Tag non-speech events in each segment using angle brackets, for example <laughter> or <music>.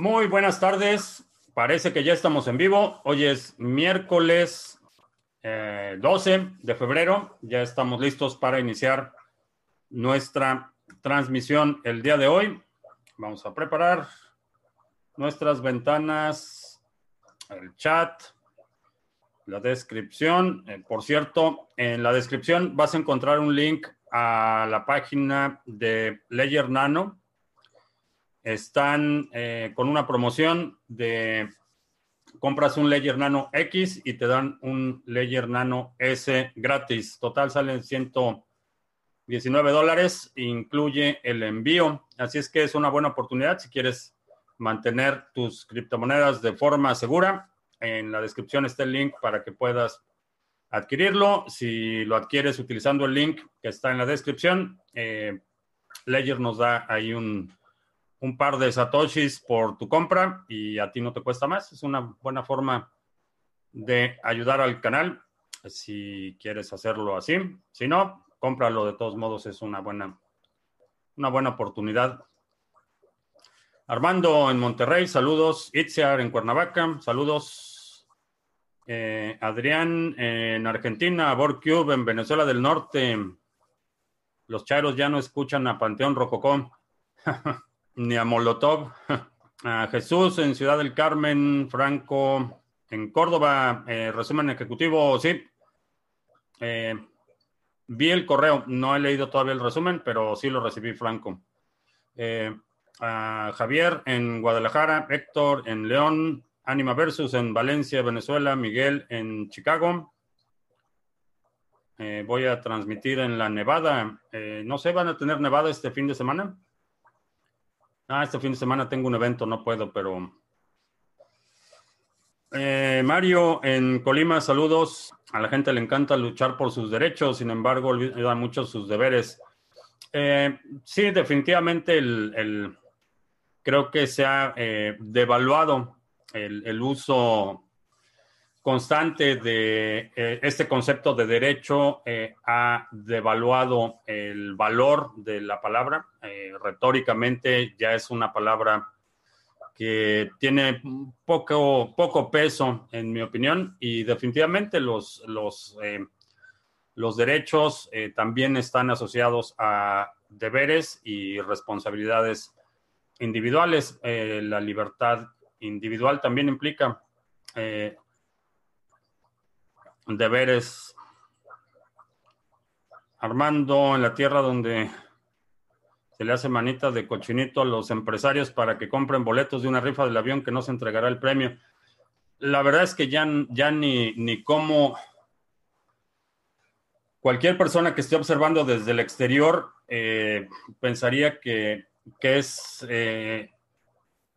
Muy buenas tardes. Parece que ya estamos en vivo. Hoy es miércoles 12 eh, de febrero. Ya estamos listos para iniciar nuestra transmisión el día de hoy. Vamos a preparar nuestras ventanas, el chat, la descripción. Eh, por cierto, en la descripción vas a encontrar un link a la página de Ledger Nano están eh, con una promoción de compras un Ledger Nano X y te dan un Ledger Nano S gratis. Total salen 119 dólares, incluye el envío. Así es que es una buena oportunidad si quieres mantener tus criptomonedas de forma segura. En la descripción está el link para que puedas adquirirlo. Si lo adquieres utilizando el link que está en la descripción, eh, nos da ahí un un par de satoshis por tu compra y a ti no te cuesta más. Es una buena forma de ayudar al canal si quieres hacerlo así. Si no, cómpralo de todos modos, es una buena, una buena oportunidad. Armando en Monterrey, saludos. Itziar en Cuernavaca, saludos. Eh, Adrián en Argentina, Borcube en Venezuela del Norte. Los charos ya no escuchan a Panteón Rococó. <laughs> ni a Molotov. <laughs> A Jesús en Ciudad del Carmen, Franco en Córdoba, eh, resumen ejecutivo, sí. Eh, vi el correo, no he leído todavía el resumen, pero sí lo recibí, Franco. Eh, a Javier en Guadalajara, Héctor en León, Anima Versus en Valencia, Venezuela, Miguel en Chicago. voy a transmitir en la Nevada. no sé, ¿van a tener Nevada este fin de semana? Ah, este fin de semana tengo un evento, no puedo, pero... Eh, Mario, en Colima, saludos. A la gente le encanta luchar por sus derechos, sin embargo, olvida mucho sus deberes. Eh, sí, definitivamente el, creo que se ha eh, devaluado el, el, uso constante de eh, este concepto de derecho eh, ha devaluado el valor de la palabra. Eh, retóricamente ya es una palabra que tiene poco, poco peso, en mi opinión, y definitivamente los, los, los derechos también están asociados a deberes y responsabilidades individuales. la libertad individual también implica deberes. Armando en la tierra donde se le hace manita de cochinito a los empresarios para que compren boletos de una rifa del avión que no se entregará el premio. La verdad es que ya, ya ni, ni cómo cualquier persona que esté observando desde el exterior eh, pensaría que, que es eh,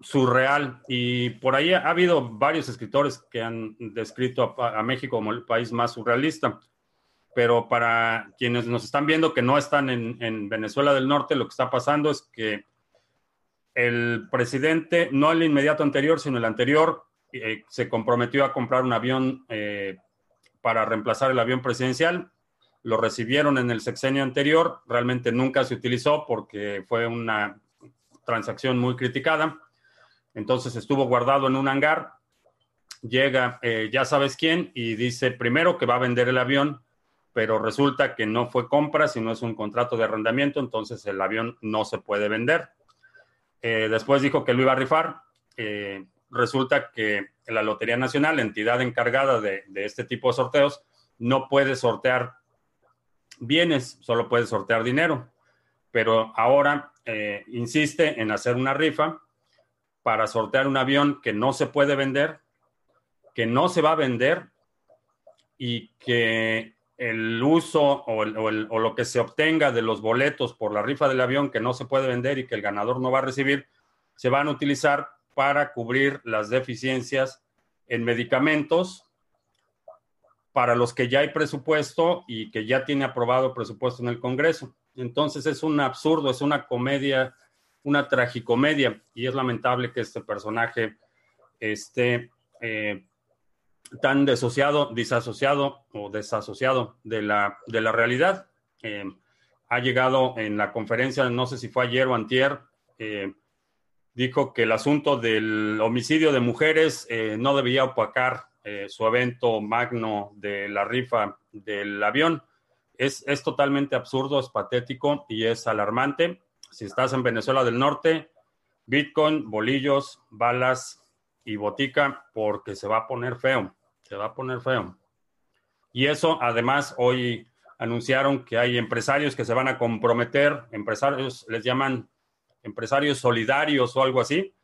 surreal. Y por ahí ha habido varios escritores que han descrito a, México como el país más surrealista. Pero para quienes nos están viendo que no están en, Venezuela del Norte, lo que está pasando es que el presidente, no el inmediato anterior, sino el anterior, eh, se comprometió a comprar un avión eh, para reemplazar el avión presidencial. Lo recibieron en el sexenio anterior, realmente nunca se utilizó porque fue una transacción muy criticada entonces estuvo guardado en un hangar. Llega, eh, ya sabes quién, y dice primero que va a vender el avión, pero resulta que no fue compra, sino es un contrato de arrendamiento, entonces el avión no se puede vender. Eh, después dijo que lo iba a rifar. Eh, resulta que la Lotería Nacional, entidad encargada de, de, este tipo de sorteos, no puede sortear bienes, solo puede sortear dinero. Pero ahora insiste en hacer una rifa para sortear un avión que no se puede vender, que no se va a vender y que el uso o, lo que se obtenga de los boletos por la rifa del avión que no se puede vender y que el ganador no va a recibir, se van a utilizar para cubrir las deficiencias en medicamentos para los que ya hay presupuesto y que ya tiene aprobado presupuesto en el Congreso. Entonces es un absurdo, es una comedia una tragicomedia y es lamentable que este personaje esté eh, tan desociado, disasociado o desasociado de la, de la realidad. Eh, ha llegado en la conferencia, no sé si fue ayer o antier, eh, dijo que el asunto del homicidio de mujeres no debía opacar su evento magno de la rifa del avión. Es, es totalmente absurdo, es patético y es alarmante. Si estás en Venezuela del Norte, Bitcoin, bolillos, balas y botica, porque se va a poner feo, se va a poner feo. Y eso, además, hoy anunciaron que hay empresarios que se van a comprometer, empresarios les llaman empresarios solidarios o algo así,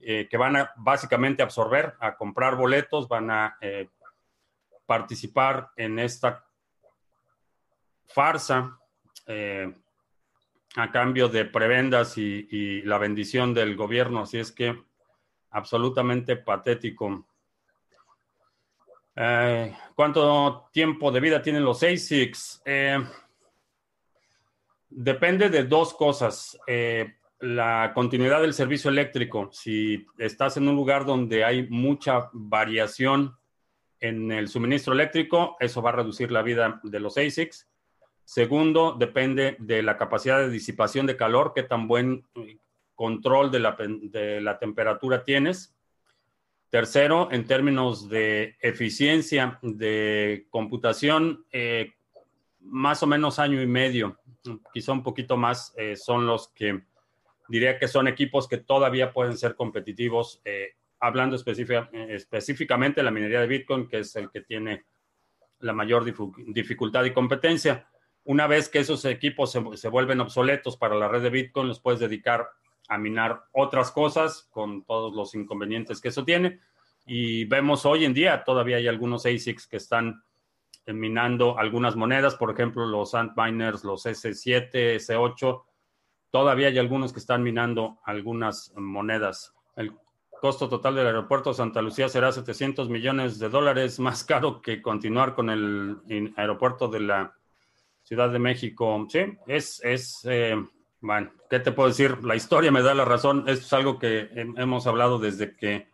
eh, que van a básicamente absorber, a comprar boletos, van a eh, participar en esta farsa eh, a cambio de prebendas y, la bendición del gobierno. Así es que absolutamente patético. ¿Cuánto tiempo de vida tienen los ASICs? depende de dos cosas la continuidad del servicio eléctrico. Si estás en un lugar donde hay mucha variación en el suministro eléctrico, eso va a reducir la vida de los ASICs. Segundo, depende de la capacidad de disipación de calor, qué tan buen control de la, temperatura tienes. Tercero, en términos de eficiencia de computación, eh, más o menos año y medio, quizá un poquito más, eh, son los que diría que son equipos que todavía pueden ser competitivos, eh, hablando específicamente de la minería de Bitcoin, que es el que tiene la mayor dificultad y competencia. Una vez que esos equipos se, vuelven obsoletos para la red de Bitcoin, los puedes dedicar a minar otras cosas con todos los inconvenientes que eso tiene. Y vemos hoy en día, todavía hay algunos ASICs que están minando algunas monedas, por ejemplo, los Antminers, los S7, S8, Todavía hay algunos que están minando algunas monedas. El costo total del aeropuerto de Santa Lucía será 700 millones de dólares, <laughs> más caro que continuar con el aeropuerto de la Ciudad de México. Sí, es, es eh, bueno, ¿qué te puedo decir? La historia me da la razón. Esto es algo que hemos hablado desde que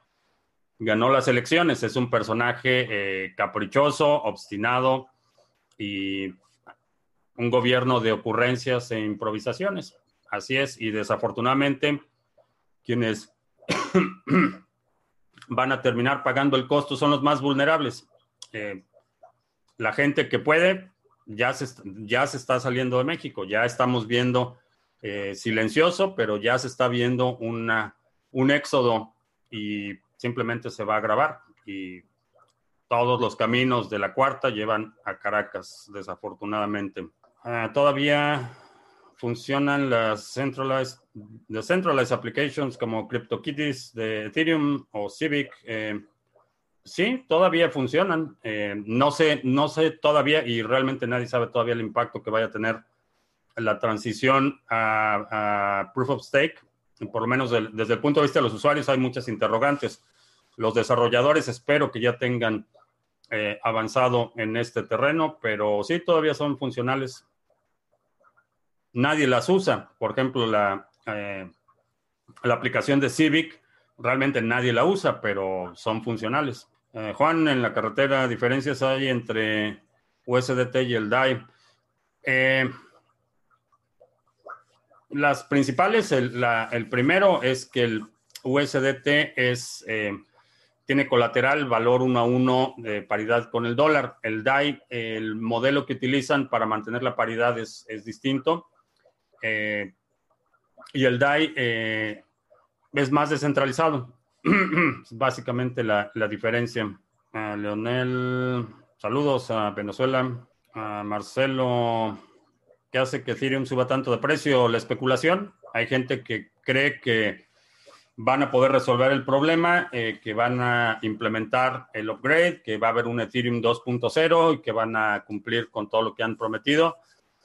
ganó las elecciones. Es un personaje eh, caprichoso, obstinado y un gobierno de ocurrencias e improvisaciones. Así es, y desafortunadamente quienes <clears throat> van a terminar pagando el costo son los más vulnerables. Eh, la gente que puede ya se, ya se está saliendo de México, ya estamos viendo eh, silencioso, pero ya se está viendo una, un éxodo y simplemente se va a agravar. Y todos los caminos de la cuarta llevan a Caracas, desafortunadamente. Ah, todavía funcionan las centralized, las centralized applications como CryptoKitties de Ethereum o Civic. Eh, sí, todavía funcionan. Eh, no sé, no sé todavía y realmente nadie sabe todavía el impacto que vaya a tener la transición a, Proof of Stake. Por lo menos desde el punto de vista de los usuarios hay muchas interrogantes. Los desarrolladores espero que ya tengan eh, avanzado en este terreno, pero sí, todavía son funcionales nadie las usa. Por ejemplo, la, eh, la aplicación de Civic, realmente nadie la usa, pero son funcionales. Eh, Juan, en la carretera, ¿diferencias hay entre USDT y el DAI? Eh, las principales, el, primero es que el USDT es, tiene colateral valor uno a uno de paridad con el dólar. El DAI, el modelo que utilizan para mantener la paridad es, es distinto. Eh, y el DAI eh, es más descentralizado. <clears throat> básicamente la, diferencia. Leonel, saludos a Venezuela. Marcelo, ¿qué hace que Ethereum suba tanto de precio? La especulación. Hay gente que cree que van a poder resolver el problema, eh, que van a implementar el upgrade, que va a haber un Ethereum 2.0 y que van a cumplir con todo lo que han prometido.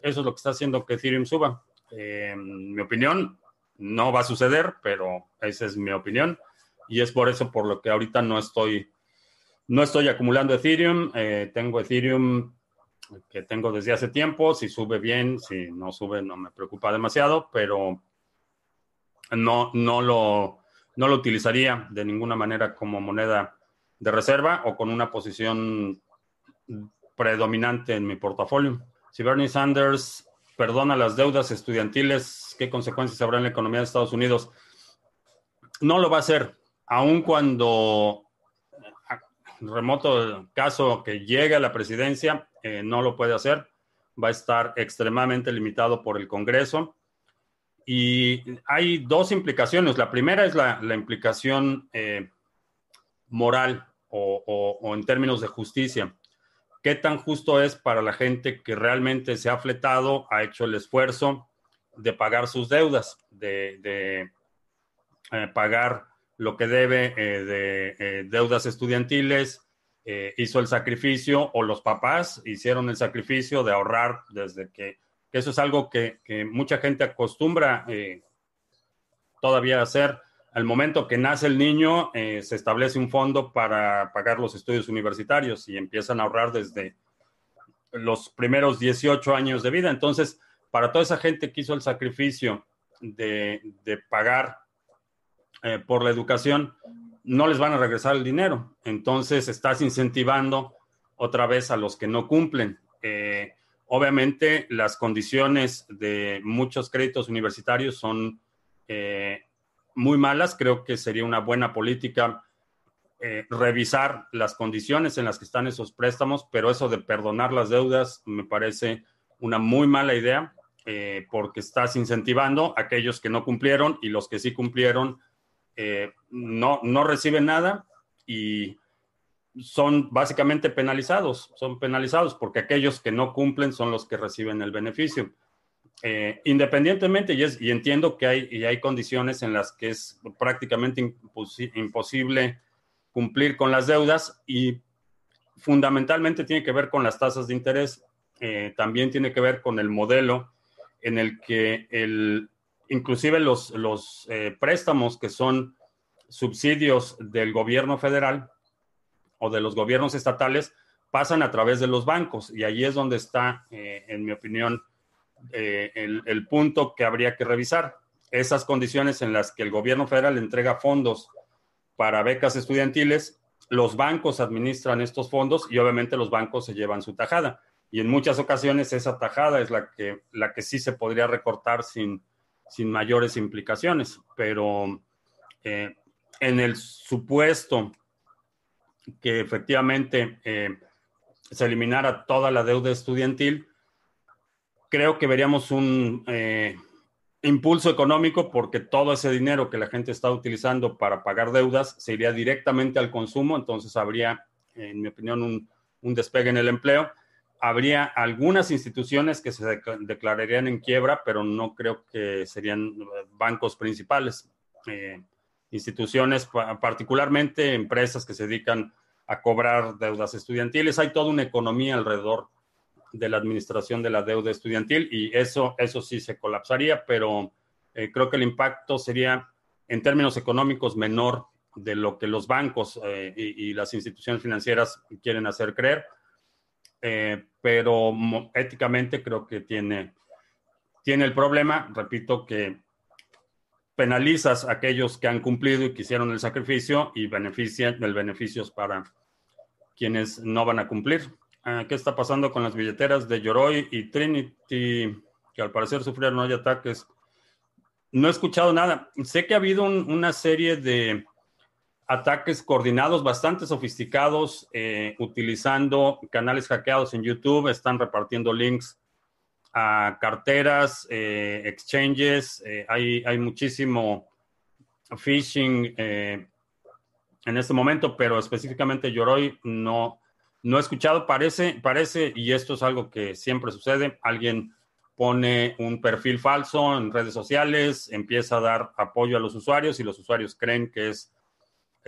Eso es lo que está haciendo que Ethereum suba. Eh, mi opinión, no va a suceder, pero esa es mi opinión. Y es por eso por lo que ahorita no estoy, no estoy acumulando Ethereum. Eh, tengo Ethereum que tengo desde hace tiempo. Si sube bien, si no sube, no me preocupa demasiado, pero no, no, lo, no lo utilizaría de ninguna manera como moneda de reserva o con una posición predominante en mi portafolio. Si Bernie Sanders perdona las deudas estudiantiles, ¿qué consecuencias habrá en la economía de Estados Unidos? no lo va a hacer, aun cuando remoto caso que llegue a la presidencia, eh, no lo puede hacer. Va a estar extremadamente limitado por el Congreso. Y hay dos implicaciones. La primera es la, implicación eh, moral o, en términos de justicia. ¿Qué tan justo es para la gente que realmente se ha fletado, ha hecho el esfuerzo de pagar sus deudas, de, eh, pagar lo que debe eh, de eh, deudas estudiantiles, eh, hizo el sacrificio o los papás hicieron el sacrificio de ahorrar desde que, eso es algo que, mucha gente acostumbra todavía hacer. Al momento que nace el niño, se establece un fondo para pagar los estudios universitarios y empiezan a ahorrar desde los primeros 18 años de vida. Entonces, para toda esa gente que hizo el sacrificio de, de pagar eh, por la educación, no les van a regresar el dinero. Entonces estás incentivando otra vez a los que no cumplen. Eh, obviamente las condiciones de muchos créditos universitarios son eh, muy malas. Creo que sería una buena política revisar las condiciones en las que están esos préstamos, pero eso de perdonar las deudas me parece una muy mala idea porque estás incentivando a aquellos que no cumplieron y los que sí cumplieron eh, no, no reciben nada y son básicamente penalizados, son penalizados porque aquellos que no cumplen son los que reciben el beneficio. Eh, independientemente, y, y, entiendo que hay, y hay condiciones en las que es prácticamente imposible cumplir con las deudas y fundamentalmente tiene que ver con las tasas de interés, eh, también tiene que ver con el modelo en el que el, inclusive los, los eh, préstamos que son subsidios del gobierno federal o de los gobiernos estatales pasan a través de los bancos y ahí es donde está, eh, en mi opinión, eh, el, el, punto que habría que revisar. Esas condiciones en las que el gobierno federal entrega fondos para becas estudiantiles, los bancos administran estos fondos y obviamente los bancos se llevan su tajada. Y en muchas ocasiones esa tajada es la que, la que sí se podría recortar sin, sin mayores implicaciones, pero eh, en el supuesto que efectivamente eh, se eliminara toda la deuda estudiantil, creo que veríamos un eh, impulso económico porque todo ese dinero que la gente está utilizando para pagar deudas se iría directamente al consumo, entonces habría, en mi opinión, un, un despegue en el empleo habría algunas instituciones que se declararían en quiebra, pero no creo que serían eh, bancos principales. Eh, instituciones, particularmente empresas que se dedican a cobrar deudas estudiantiles. Hay toda una economía alrededor de la administración de la deuda estudiantil y eso, eso sí se colapsaría, pero eh, creo que el impacto sería en términos económicos menor de lo que los bancos y, y las instituciones financieras quieren hacer creer eh, pero éticamente creo que tiene, tiene el problema, repito, que penalizas a aquellos que han cumplido y que hicieron el sacrificio y benefician el beneficios para quienes no van a cumplir. Ah, ¿Qué está pasando con las billeteras de Yoroi y Trinity, que al parecer sufrieron hoy ataques? No he escuchado nada. Sé que ha habido una serie de ataques coordinados bastante sofisticados eh, utilizando canales hackeados en YouTube. Están repartiendo links a carteras, eh, exchanges. Eh, hay, hay, muchísimo phishing en este momento, pero específicamente Yoroi no, no he escuchado. Parece, parece, y esto es algo que siempre sucede, alguien pone un perfil falso en redes sociales, empieza a dar apoyo a los usuarios y los usuarios creen que es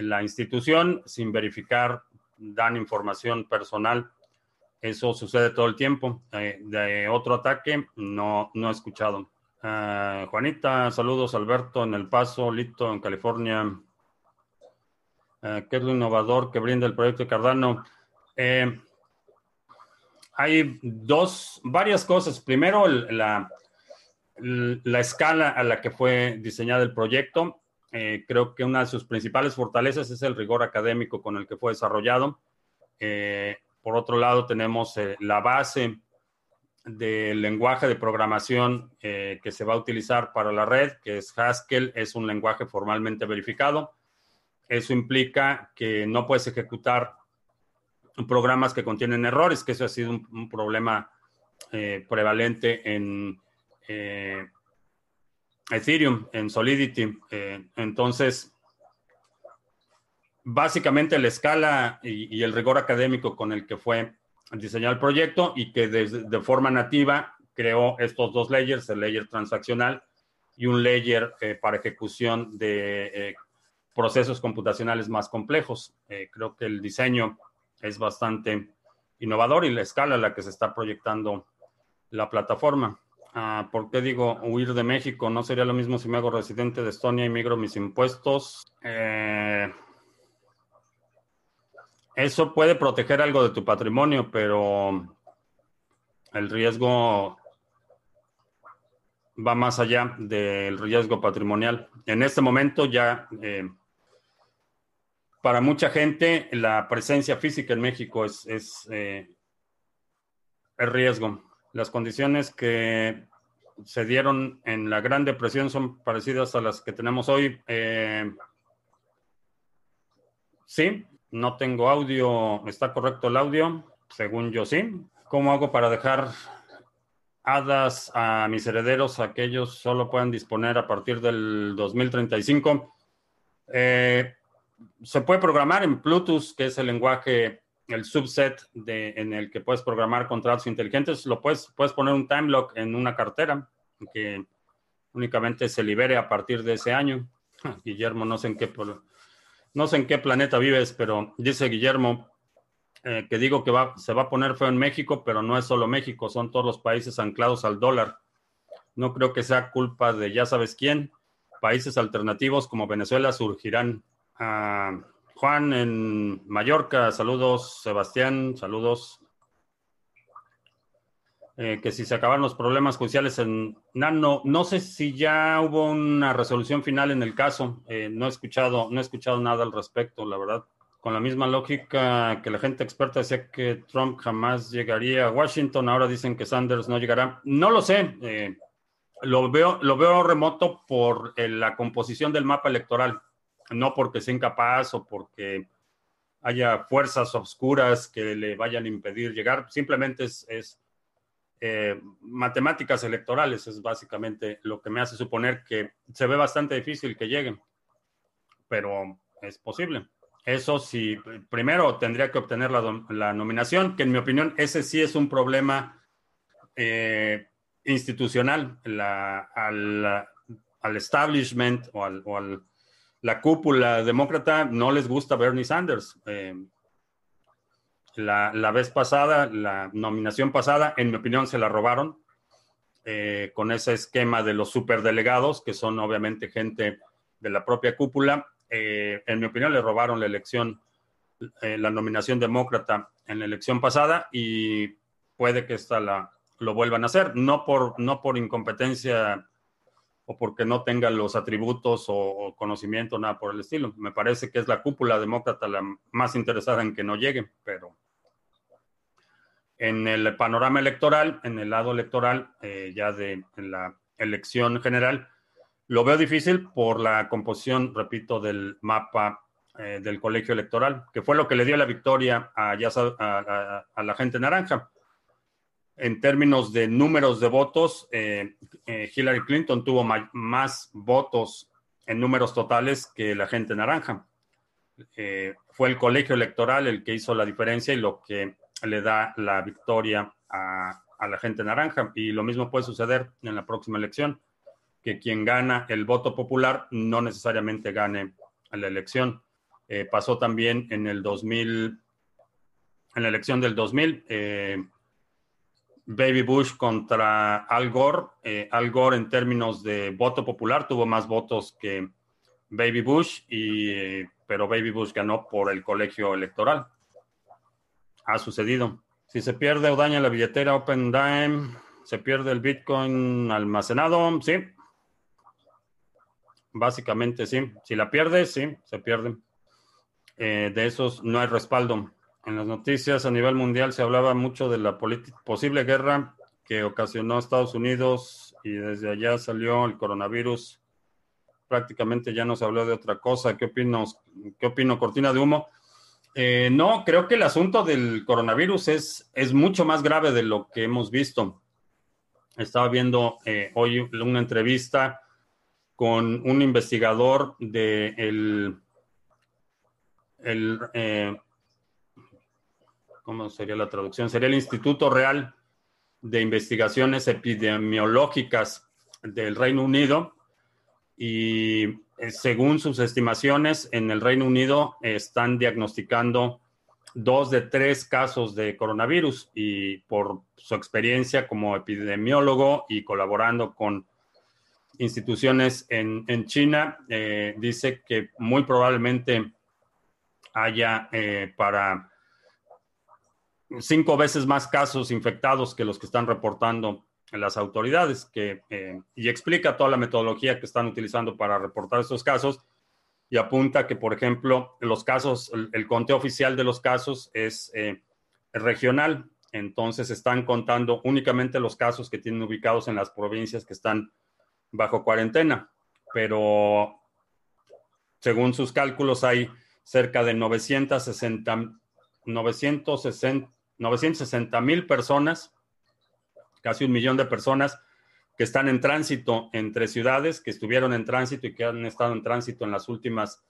la institución sin verificar, dan información personal. Eso sucede todo el tiempo. Eh, de otro ataque, no, no he escuchado. Ah, Juanita, saludos. Alberto en El Paso, Lito en California. Ah, ¿Qué es lo innovador que brinda el proyecto Cardano? Eh, hay dos, varias cosas. Primero, la, la escala a la que fue diseñado el proyecto. Eh, creo que una de sus principales fortalezas es el rigor académico con el que fue desarrollado. Eh, por otro lado, tenemos eh, la base del lenguaje de programación que se va a utilizar para la red, que es Haskell, es un lenguaje formalmente verificado. Eso implica que no puedes ejecutar programas que contienen errores, que eso ha sido un, problema eh, prevalente en Ethereum, en Solidity. entonces, básicamente la escala y, el rigor académico con el que fue diseñado el proyecto y que de, forma nativa creó estos dos layers, el layer transaccional y un layer eh, para ejecución de eh, procesos computacionales más complejos. Eh, creo que el diseño es bastante innovador y la escala a la que se está proyectando la plataforma. Ah, ¿Por qué digo huir de México? ¿No sería lo mismo si me hago residente de Estonia y migro mis impuestos? Eh, eso puede proteger algo de tu patrimonio, pero el riesgo va más allá del riesgo patrimonial. En este momento ya, eh, para mucha gente, la presencia física en México es, es eh, el riesgo. Las condiciones que se dieron en la Gran Depresión son parecidas a las que tenemos hoy. Eh, sí, no tengo audio. ¿Está correcto el audio? Según yo sí. ¿Cómo hago para dejar hadas a mis herederos? Aquellos solo pueden disponer a partir del 2035. Eh, se puede programar en Bluetooth, que es el lenguaje, el subset de, en el que puedes programar contratos inteligentes. Lo puedes, puedes poner un time lock en una cartera que únicamente se libere a partir de ese año. Guillermo, no sé en qué no sé en qué planeta vives, pero dice Guillermo eh, que digo que va, se va a poner feo en México, pero no es solo México, son todos los países anclados al dólar. No creo que sea culpa de ya sabes quién. Países alternativos como Venezuela surgirán. Ah, Juan en Mallorca, saludos. Sebastián, saludos. Eh, que si se acabaron los problemas judiciales en Nano, no sé si ya hubo una resolución final en el caso, eh, no he escuchado, no he escuchado nada al respecto, la verdad. Con la misma lógica que la gente experta decía que Trump jamás llegaría a Washington, ahora dicen que Sanders no llegará. No lo sé, eh, lo, veo, lo veo remoto por la composición del mapa electoral, no porque sea incapaz o porque haya fuerzas oscuras que le vayan a impedir llegar, simplemente es eh, matemáticas electorales es básicamente lo que me hace suponer que se ve bastante difícil que lleguen, pero es posible. Eso sí, primero tendría que obtener la, nominación, que en mi opinión ese sí es un problema eh, institucional. al, establishment o, al, la cúpula demócrata no les gusta Bernie Sanders. Eh, la, vez pasada, la nominación pasada, en mi opinión, se la robaron eh, con ese esquema de los superdelegados, que son obviamente gente de la propia cúpula. Eh, en mi opinión, le robaron la elección, la nominación demócrata en la elección pasada y puede que esta la, lo vuelvan a hacer, no por, no por incompetencia o porque no tenga los atributos o, conocimiento, nada por el estilo. Me parece que es la cúpula demócrata la más interesada en que no llegue, pero en el panorama electoral, en el lado electoral, eh, ya de la elección general, lo veo difícil por la composición, repito, del mapa eh, del colegio electoral, que fue lo que le dio la victoria a, a, la gente naranja. En términos de números de votos, eh, Hillary Clinton tuvo más votos en números totales que la gente naranja. fue el colegio electoral el que hizo la diferencia y lo que le da la victoria a, la gente naranja. Y lo mismo puede suceder en la próxima elección, que quien gana el voto popular no necesariamente gane la elección. Eh, pasó también en el 2000, en la elección del 2000, eh, Baby Bush contra Al Gore. Eh, Al Gore en términos de voto popular tuvo más votos que Baby Bush, y, pero Baby Bush ganó por el colegio electoral ha sucedido. Si se pierde o daña la billetera OpenDime, se pierde el Bitcoin almacenado, sí. Básicamente sí. Si la pierde, sí, se pierde. Eh, de esos no hay respaldo. En las noticias a nivel mundial se hablaba mucho de la posible guerra que ocasionó Estados Unidos y desde allá salió el coronavirus. Prácticamente ya no se habló de otra cosa. ¿Qué opino, qué opino Cortina de Humo? Eh, no, creo que el asunto del coronavirus es, es mucho más grave de lo que hemos visto. Estaba viendo eh, hoy una entrevista con un investigador de el, el eh, ¿cómo sería la traducción? Sería el Instituto Real de Investigaciones Epidemiológicas del Reino Unido y eh, según sus estimaciones, en el Reino Unido están diagnosticando dos de tres casos de coronavirus y por su experiencia como epidemiólogo y colaborando con instituciones en, China, eh, dice que muy probablemente haya eh, para cinco veces más casos infectados que los que están reportando las autoridades, que, eh, y explica toda la metodología que están utilizando para reportar estos casos y apunta que, por ejemplo, los casos, el, conteo oficial de los casos es eh, regional, entonces están contando únicamente los casos que tienen ubicados en las provincias que están bajo cuarentena, pero según sus cálculos hay cerca de 960, 960 960 mil personas, casi un millón de personas que están en tránsito entre ciudades, que estuvieron en tránsito y que han estado en tránsito en las últimas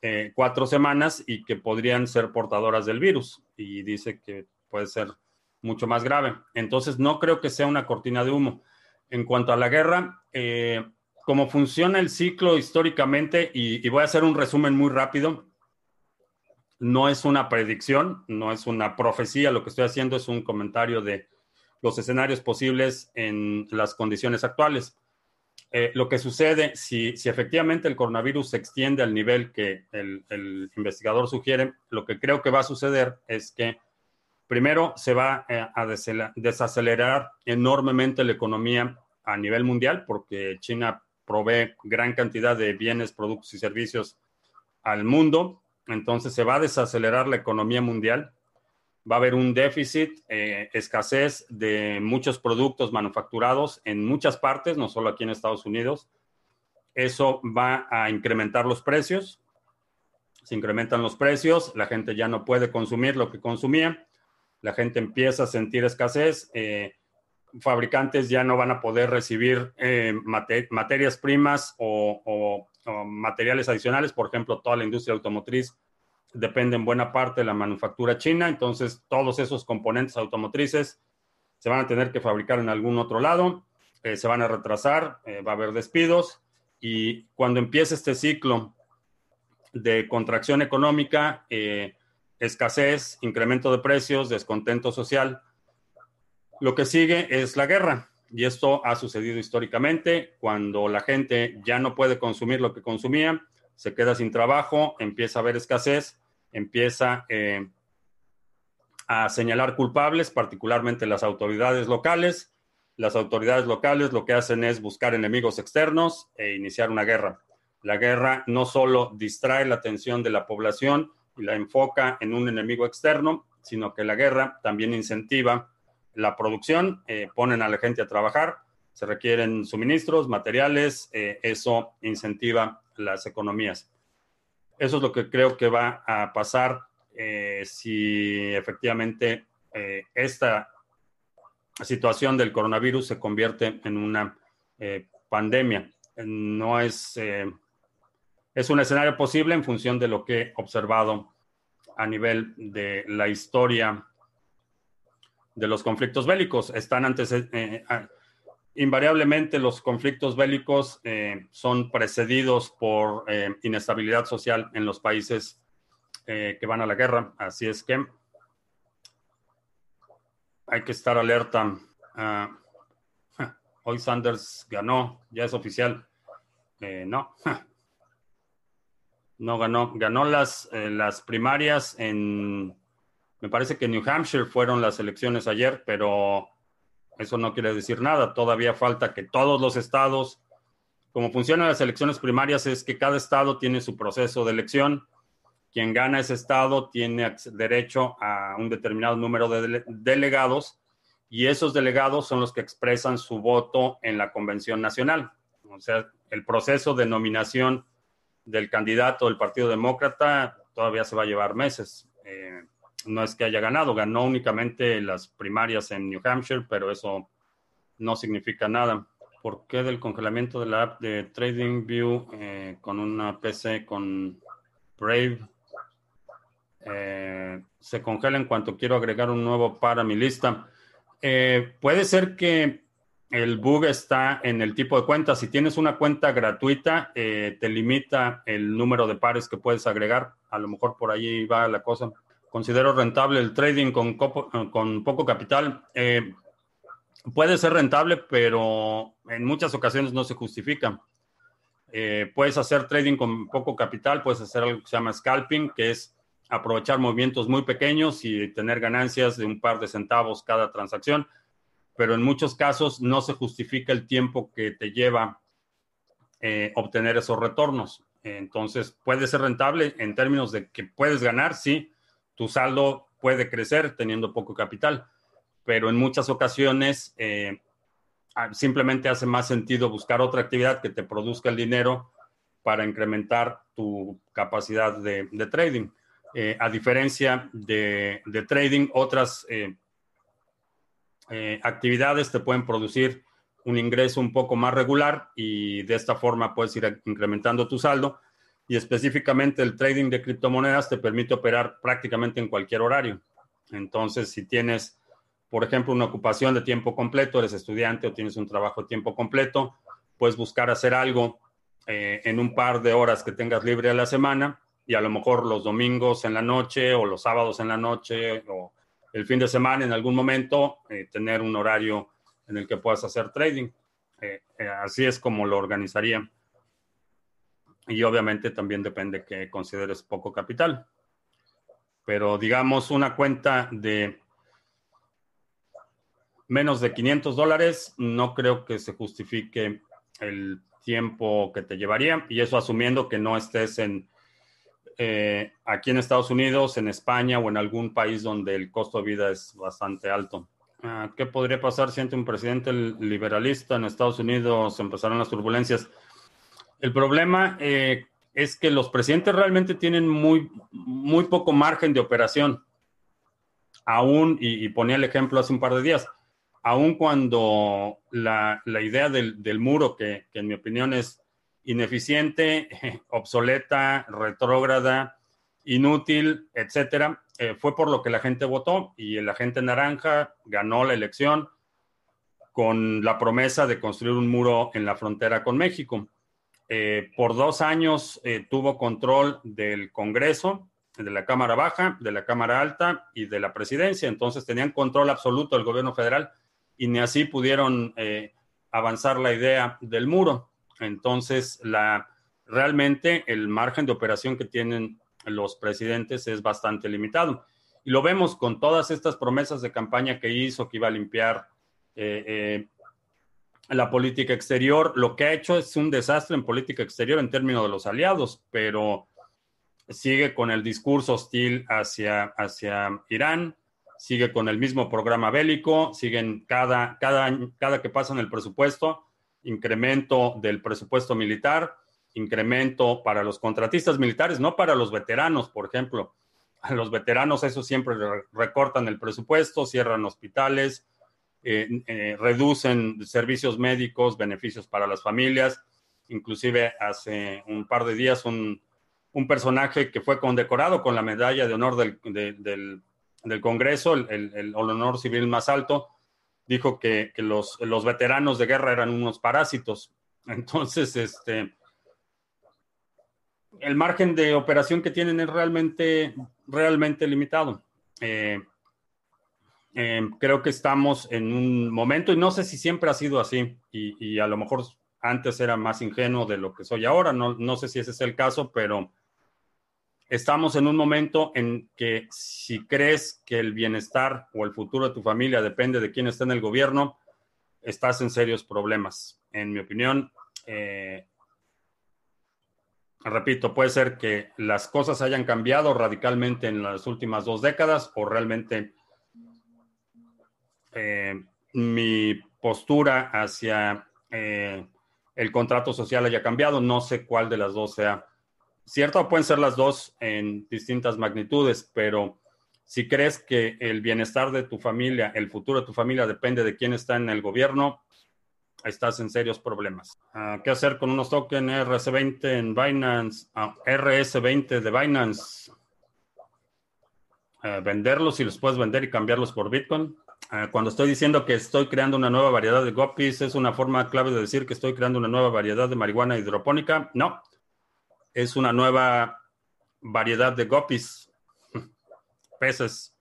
eh, cuatro semanas y que podrían ser portadoras del virus. Y dice que puede ser mucho más grave. Entonces, no creo que sea una cortina de humo. En cuanto a la guerra, eh, como funciona el ciclo históricamente, y voy a hacer un resumen muy rápido, no es una predicción, no es una profecía, lo que estoy haciendo es un comentario de los escenarios posibles en las condiciones actuales. Eh, lo que sucede, si, efectivamente el coronavirus se extiende al nivel que el, investigador sugiere, lo que creo que va a suceder es que primero se va eh, a desacelerar enormemente la economía a nivel mundial, porque China provee gran cantidad de bienes, productos y servicios al mundo entonces se va a desacelerar la economía mundial, va a haber un déficit, eh, escasez de muchos productos manufacturados en muchas partes, no solo aquí en Estados Unidos. Eso va a incrementar los precios. Se incrementan los precios, la gente ya no puede consumir lo que consumía, la gente empieza a sentir escasez, eh, fabricantes ya no van a poder recibir eh, materias primas o materiales adicionales, por ejemplo, toda la industria automotriz depende en buena parte de la manufactura china, entonces todos esos componentes automotrices se van a tener que fabricar en algún otro lado, eh, se van a retrasar, eh, va a haber despidos y cuando empiece este ciclo de contracción económica, eh, escasez, incremento de precios, descontento social, lo que sigue es la guerra. Y esto ha sucedido históricamente cuando la gente ya no puede consumir lo que consumía, se queda sin trabajo, empieza a haber escasez, empieza eh, a señalar culpables, particularmente las autoridades locales. Las autoridades locales lo que hacen es buscar enemigos externos e iniciar una guerra. La guerra no solo distrae la atención de la población y la enfoca en un enemigo externo, sino que la guerra también incentiva la producción, eh, ponen a la gente a trabajar, se requieren suministros, materiales, eh, eso incentiva las economías. Eso es lo que creo que va a pasar eh, si efectivamente esta situación del coronavirus se convierte en una pandemia. No es, es un escenario posible en función de lo que he observado a nivel de la historia de los conflictos bélicos. Están antes, eh, eh, invariablemente los conflictos bélicos eh, son precedidos por inestabilidad social en los países que van a la guerra. Así es que hay que estar alerta. Ah, hoy Sanders ganó, ya es oficial. no, no ganó. Ganó las, las primarias en me parece que New Hampshire fueron las elecciones ayer, pero eso no quiere decir nada. Todavía falta que todos los estados, como funcionan las elecciones primarias, es que cada estado tiene su proceso de elección. Quien gana ese estado tiene derecho a un determinado número de delegados y esos delegados son los que expresan su voto en la convención nacional. O sea, el proceso de nominación del candidato del Partido Demócrata todavía se va a llevar meses. Eh, no es que haya ganado, ganó únicamente las primarias en New Hampshire, pero eso no significa nada. ¿Por qué del congelamiento de la app de TradingView eh, con una PC con Brave? Eh, se congela en cuanto quiero agregar un nuevo par a mi lista. Eh, puede ser que el bug está en el tipo de cuenta. Si tienes una cuenta gratuita, te limita el número de pares que puedes agregar. A lo mejor por ahí va la cosa. Considero rentable el trading con, con poco capital puede ser rentable, pero en muchas ocasiones no se justifica. Eh, puedes hacer trading con poco capital, puedes hacer algo que se llama scalping, que es aprovechar movimientos muy pequeños y tener ganancias de un par de centavos cada transacción, pero en muchos casos no se justifica el tiempo que te lleva eh, obtener esos retornos. Entonces, puede ser rentable en términos de que puedes ganar, sí, tu saldo puede crecer teniendo poco capital pero en muchas ocasiones eh, ah, simplemente hace más sentido buscar otra actividad que te produzca el dinero para incrementar tu capacidad de, trading. Eh, a diferencia de, trading, otras eh, actividades te pueden producir un ingreso un poco más regular y de esta forma puedes ir incrementando tu saldo. Y específicamente el trading de criptomonedas te permite operar prácticamente en cualquier horario. Entonces, si tienes por ejemplo, una ocupación de tiempo completo, eres estudiante o tienes un trabajo de tiempo completo, puedes buscar hacer algo eh, en un par de horas que tengas libre a la semana y a lo mejor los domingos en la noche o los sábados en la noche o el fin de semana en algún momento eh, tener un horario en el que puedas hacer trading. Eh, así es como lo organizaría. Y obviamente también depende que consideres poco capital. Pero digamos una cuenta de menos de 500 dólares, no creo que se justifique el tiempo que te llevaría, y eso asumiendo que no estés en eh, aquí en Estados Unidos, en España o en algún país donde el costo de vida es bastante alto. Ah, ¿Qué podría pasar si ante un presidente liberalista en Estados Unidos empezaron las turbulencias? El problema eh, es que los presidentes realmente tienen muy, muy poco margen de operación. Aún, y ponía el ejemplo hace un par de días, aun cuando la, idea del, muro, que, en mi opinión es ineficiente, <laughs> obsoleta, retrógrada, inútil, etcétera, eh, fue por lo que la gente votó y el agente naranja ganó la elección con la promesa de construir un muro en la frontera con México. Eh, por dos años eh, tuvo control del Congreso, de la Cámara Baja, de la Cámara Alta y de la Presidencia. Entonces tenían control absoluto del gobierno federal y ni así pudieron eh, avanzar la idea del muro. Entonces, la, realmente el margen de operación que tienen los presidentes es bastante limitado. Y lo vemos con todas estas promesas de campaña que hizo, que iba a limpiar la política exterior. Lo que ha hecho es un desastre en política exterior en términos de los aliados, pero sigue con el discurso hostil hacia, hacia Irán, sigue con el mismo programa bélico, siguen cada, cada, cada que pasan el presupuesto, incremento del presupuesto militar, incremento para los contratistas militares, no para los veteranos, por ejemplo. A los veteranos eso siempre recortan el presupuesto, cierran hospitales, eh, eh, reducen servicios médicos, beneficios para las familias. Inclusive hace un par de días un, personaje que fue condecorado con la medalla de honor del, del Congreso, el, honor civil más alto, dijo que, los, veteranos de guerra eran unos parásitos. <laughs> Entonces, este, el margen de operación que tienen es realmente, realmente limitado. Eh, eh, creo que estamos en un momento, y no sé si siempre ha sido así, y, a lo mejor antes era más ingenuo de lo que soy ahora, no, no sé si ese es el caso, pero estamos en un momento en que si crees que el bienestar o el futuro de tu familia depende de quién está en el gobierno, estás en serios problemas. En mi opinión, eh, repito, puede ser que las cosas hayan cambiado radicalmente en las últimas dos décadas o realmente mi postura hacia el contrato social haya cambiado. No sé cuál de las dos sea cierta pueden ser las dos en distintas magnitudes, pero si crees que el bienestar de tu familia, el futuro de tu familia depende de quién está en el gobierno, estás en serios problemas. Ah, ¿Qué hacer con unos tokens RS20 en Binance? Ah, RS20 de Binance. Ah, venderlos y los puedes vender y cambiarlos por Bitcoin. Cuando estoy diciendo que estoy creando una nueva variedad de gopis, es una forma clave de decir que estoy creando una nueva variedad de marihuana hidropónica. No, es una nueva variedad de gopis, <laughs> peces,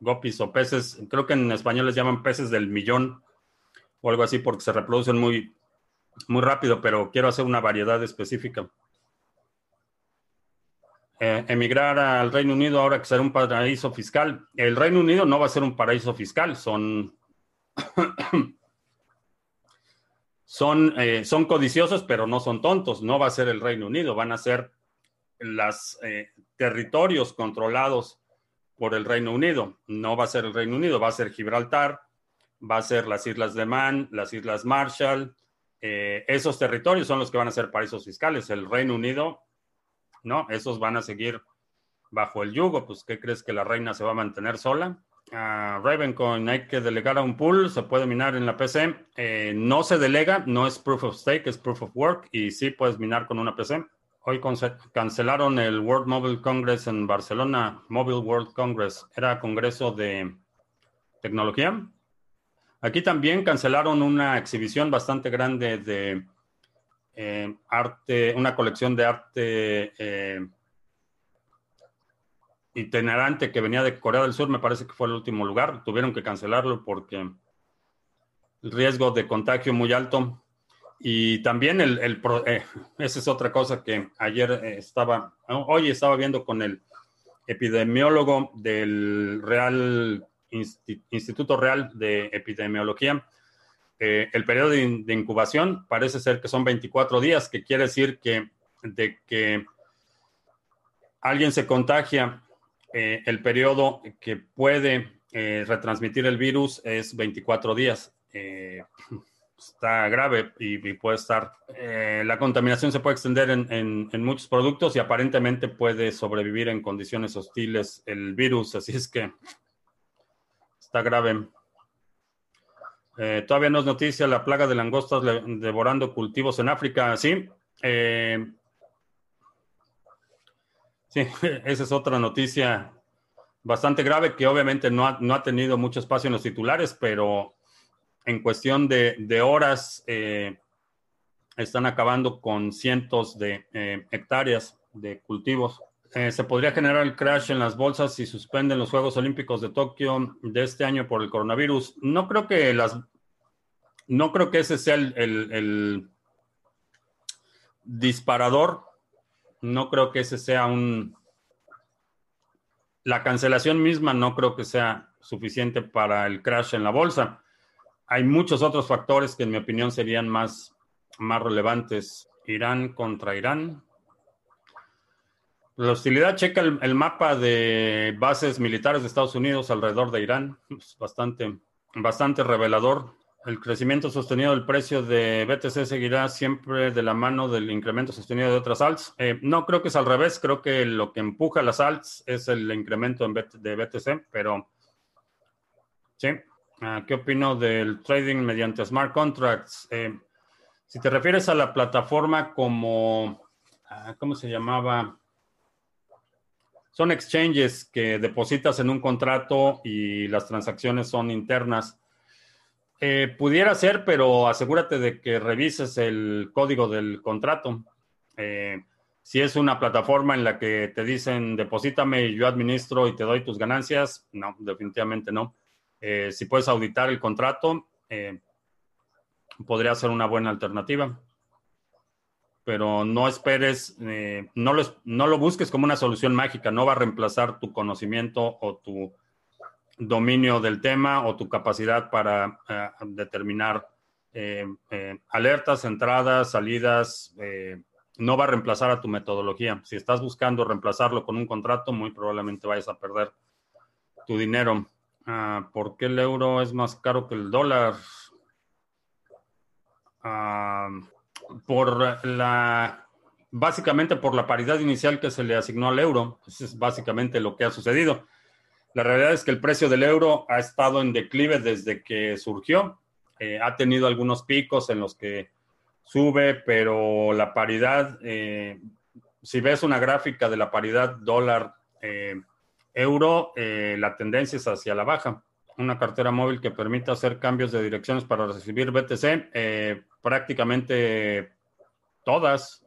gopis o peces, creo que en español les llaman peces del millón o algo así porque se reproducen muy, muy rápido, pero quiero hacer una variedad específica. Eh, emigrar al Reino Unido ahora que será un paraíso fiscal. El Reino Unido no va a ser un paraíso fiscal, son <coughs> son, eh, son codiciosos, pero no son tontos. No va a ser el Reino Unido, van a ser los eh, territorios controlados por el Reino Unido. No va a ser el Reino Unido, va a ser Gibraltar, va a ser las Islas de Man, las Islas Marshall. Esos territorios son los que van a ser paraísos fiscales. El Reino Unido, no, esos van a seguir bajo el yugo. Pues, ¿qué crees que la reina se va a mantener sola? Ravencoin hay que delegar a un pool, se puede minar en la PC. Eh, no se delega, no es proof of stake, es proof of work y sí puedes minar con una PC. Hoy cancelaron el World Mobile Congress en Barcelona, Mobile World Congress, era congreso de tecnología. Aquí también cancelaron una exhibición bastante grande de eh, arte, una colección de arte eh, itinerante que venía de Corea del Sur, me parece que fue el último lugar. Tuvieron que cancelarlo porque el riesgo de contagio muy alto. Y también el eh, esa es otra cosa que ayer eh, estaba, hoy estaba viendo con el epidemiólogo del Real Instituto Real de Epidemiología. Eh, el periodo de, incubación parece ser que son 24 días, que quiere decir que de que alguien se contagia eh, el periodo que puede eh, retransmitir el virus es 24 días. Está grave y, puede estar. la contaminación se puede extender en, muchos productos y aparentemente puede sobrevivir en condiciones hostiles el virus, así es que está grave. Todavía no es noticia la plaga de langostas devorando cultivos en África, ¿sí? Sí, <laughs> esa es otra noticia bastante grave que obviamente no ha, tenido mucho espacio en los titulares, pero en cuestión de, horas eh, están acabando con cientos de eh, hectáreas de cultivos. Eh, se podría generar el crash en las bolsas si suspenden los Juegos Olímpicos de Tokio de este año por el coronavirus. No creo que las, no creo que ese sea el disparador no creo que ese sea un... La cancelación misma no creo que sea suficiente para el crash en la bolsa. Hay muchos otros factores que en mi opinión serían más, más relevantes. Irán contra Irán. La hostilidad checa el, mapa de bases militares de Estados Unidos alrededor de Irán. Es bastante, bastante revelador. El crecimiento sostenido del precio de BTC seguirá siempre de la mano del incremento sostenido de otras alts. Eh, no creo que es al revés, creo que lo que empuja las alts es el incremento de BTC, pero sí. Ah, ¿Qué opino del trading mediante smart contracts? Eh, si te refieres a la plataforma como, ah, ¿cómo se llamaba? Son exchanges que depositas en un contrato y las transacciones son internas. Eh, pudiera ser, pero asegúrate de que revises el código del contrato. Eh, si es una plataforma en la que te dicen deposítame y yo administro y te doy tus ganancias, no, definitivamente no. Eh, si puedes auditar el contrato, podría ser una buena alternativa. Pero no esperes, no, no lo busques como una solución mágica, no va a reemplazar tu conocimiento o tu dominio del tema o tu capacidad para eh, determinar eh, eh, alertas, entradas, salidas, no va a reemplazar a tu metodología. Si estás buscando reemplazarlo con un contrato, muy probablemente vayas a perder tu dinero. Ah, ¿Por qué el euro es más caro que el dólar? Ah, por la, básicamente por la paridad inicial que se le asignó al euro. Eso es básicamente lo que ha sucedido. La realidad es que el precio del euro ha estado en declive desde que surgió. Eh, ha tenido algunos picos en los que sube, pero la paridad, eh, si ves una gráfica de la paridad dólar eh, euro, la tendencia es hacia la baja. Una cartera móvil que permita hacer cambios de direcciones para recibir BTC, prácticamente todas.